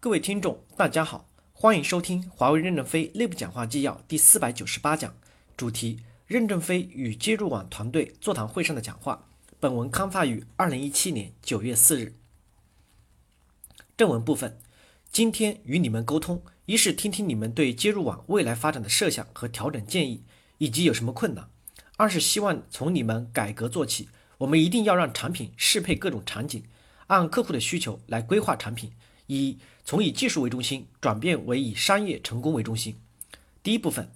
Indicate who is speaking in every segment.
Speaker 1: 各位听众，大家好，欢迎收听华为任正非内部讲话纪要第四百九十八讲，主题：任正非与接入网团队座谈会上的讲话。本文刊发于二零一七年九月四日。正文部分，今天与你们沟通，一是听听你们对接入网未来发展的设想和调整建议，以及有什么困难；二是希望从你们改革做起，我们一定要让产品适配各种场景，按客户的需求来规划产品。一从以技术为中心转变为以商业成功为中心。第一部分，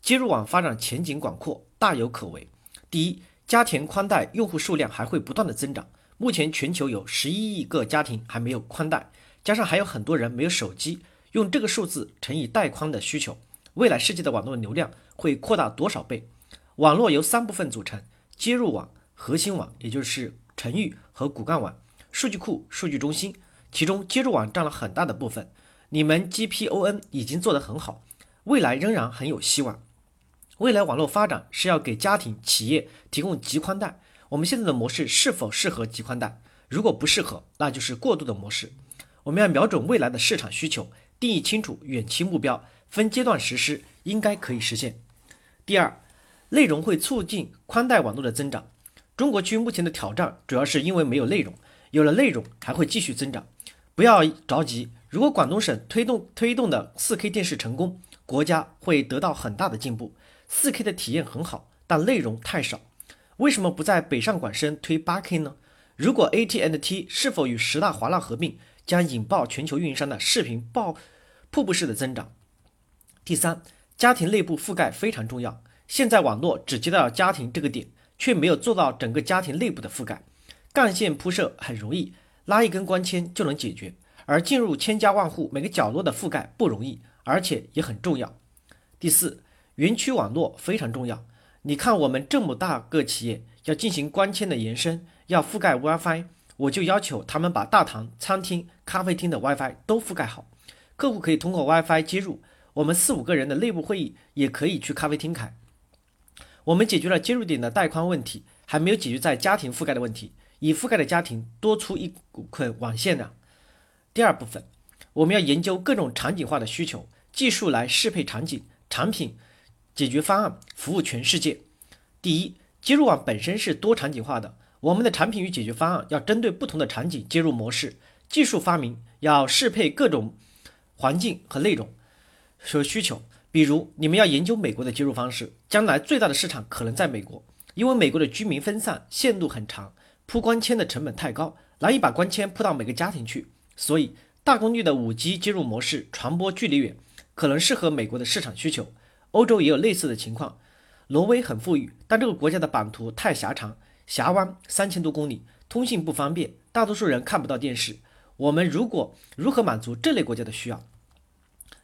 Speaker 1: 接入网发展前景广阔，大有可为。第一，家庭宽带用户数量还会不断的增长。目前全球有十一亿个家庭还没有宽带，加上还有很多人没有手机，用这个数字乘以带宽的需求，未来世界的网络流量会扩大多少倍？网络由三部分组成：接入网、核心网，也就是城域和骨干网、数据库、数据中心。其中接入网占了很大的部分，你们 GPON 已经做得很好，未来仍然很有希望。未来网络发展是要给家庭、企业提供极宽带，我们现在的模式是否适合极宽带？如果不适合，那就是过渡的模式。我们要瞄准未来的市场需求，定义清楚远期目标，分阶段实施，应该可以实现。第二，内容会促进宽带网络的增长。中国区目前的挑战主要是因为没有内容，有了内容还会继续增长。不要着急，如果广东省推动推动的 4K 电视成功，国家会得到很大的进步。4K 的体验很好，但内容太少。为什么不在北上广深推 8K 呢？如果 AT&T 是否与十大华纳合并，将引爆全球运营商的视频爆瀑布式的增长。第三，家庭内部覆盖非常重要。现在网络只接到家庭这个点，却没有做到整个家庭内部的覆盖。干线铺设很容易。拉一根光纤就能解决，而进入千家万户每个角落的覆盖不容易，而且也很重要。第四，园区网络非常重要。你看我们这么大个企业要进行光纤的延伸，要覆盖 WiFi，我就要求他们把大堂、餐厅、咖啡厅的 WiFi 都覆盖好。客户可以通过 WiFi 接入，我们四五个人的内部会议也可以去咖啡厅开。我们解决了接入点的带宽问题，还没有解决在家庭覆盖的问题。已覆盖的家庭多出一捆网线呢。第二部分，我们要研究各种场景化的需求，技术来适配场景、产品、解决方案，服务全世界。第一，接入网本身是多场景化的，我们的产品与解决方案要针对不同的场景接入模式，技术发明要适配各种环境和内容和需求。比如，你们要研究美国的接入方式，将来最大的市场可能在美国，因为美国的居民分散，线路很长。铺光纤的成本太高，难以把光纤铺到每个家庭去，所以大功率的五 G 接入模式传播距离远，可能适合美国的市场需求。欧洲也有类似的情况。挪威很富裕，但这个国家的版图太狭长，峡湾三千多公里，通信不方便，大多数人看不到电视。我们如果如何满足这类国家的需要？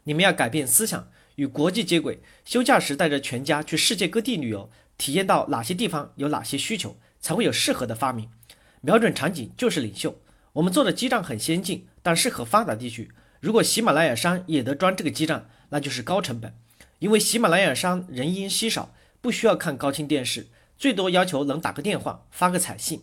Speaker 1: 你们要改变思想，与国际接轨。休假时带着全家去世界各地旅游，体验到哪些地方有哪些需求。才会有适合的发明，瞄准场景就是领袖。我们做的基站很先进，但适合发达地区。如果喜马拉雅山也得装这个基站，那就是高成本，因为喜马拉雅山人烟稀少，不需要看高清电视，最多要求能打个电话、发个彩信。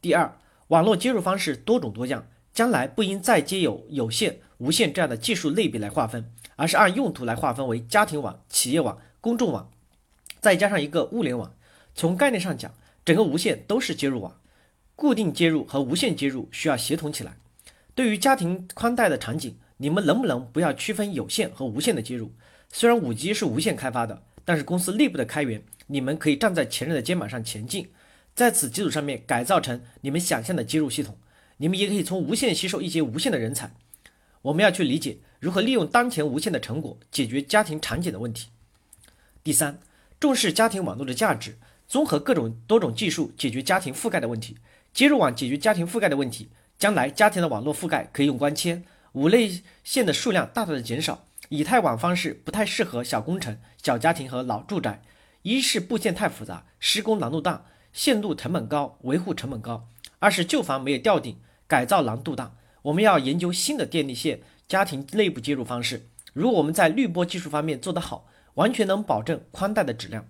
Speaker 1: 第二，网络接入方式多种多样，将来不应再接有有线、无线这样的技术类别来划分，而是按用途来划分为家庭网、企业网、公众网，再加上一个物联网。从概念上讲。整个无线都是接入网，固定接入和无线接入需要协同起来。对于家庭宽带的场景，你们能不能不要区分有线和无线的接入？虽然五 G 是无线开发的，但是公司内部的开源，你们可以站在前人的肩膀上前进，在此基础上面改造成你们想象的接入系统。你们也可以从无线吸收一些无线的人才。我们要去理解如何利用当前无线的成果解决家庭场景的问题。第三，重视家庭网络的价值。综合各种多种技术解决家庭覆盖的问题，接入网解决家庭覆盖的问题。将来家庭的网络覆盖可以用光纤，五类线的数量大大的减少。以太网方式不太适合小工程、小家庭和老住宅，一是布线太复杂，施工难度大，线路成本高，维护成本高；二是旧房没有吊顶，改造难度大。我们要研究新的电力线家庭内部接入方式。如果我们在滤波技术方面做得好，完全能保证宽带的质量。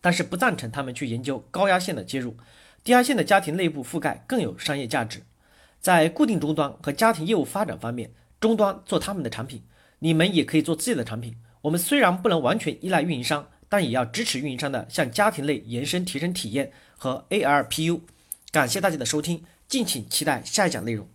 Speaker 1: 但是不赞成他们去研究高压线的接入，低压线的家庭内部覆盖更有商业价值。在固定终端和家庭业务发展方面，终端做他们的产品，你们也可以做自己的产品。我们虽然不能完全依赖运营商，但也要支持运营商的向家庭类延伸提升体验和 ARPU。感谢大家的收听，敬请期待下一讲内容。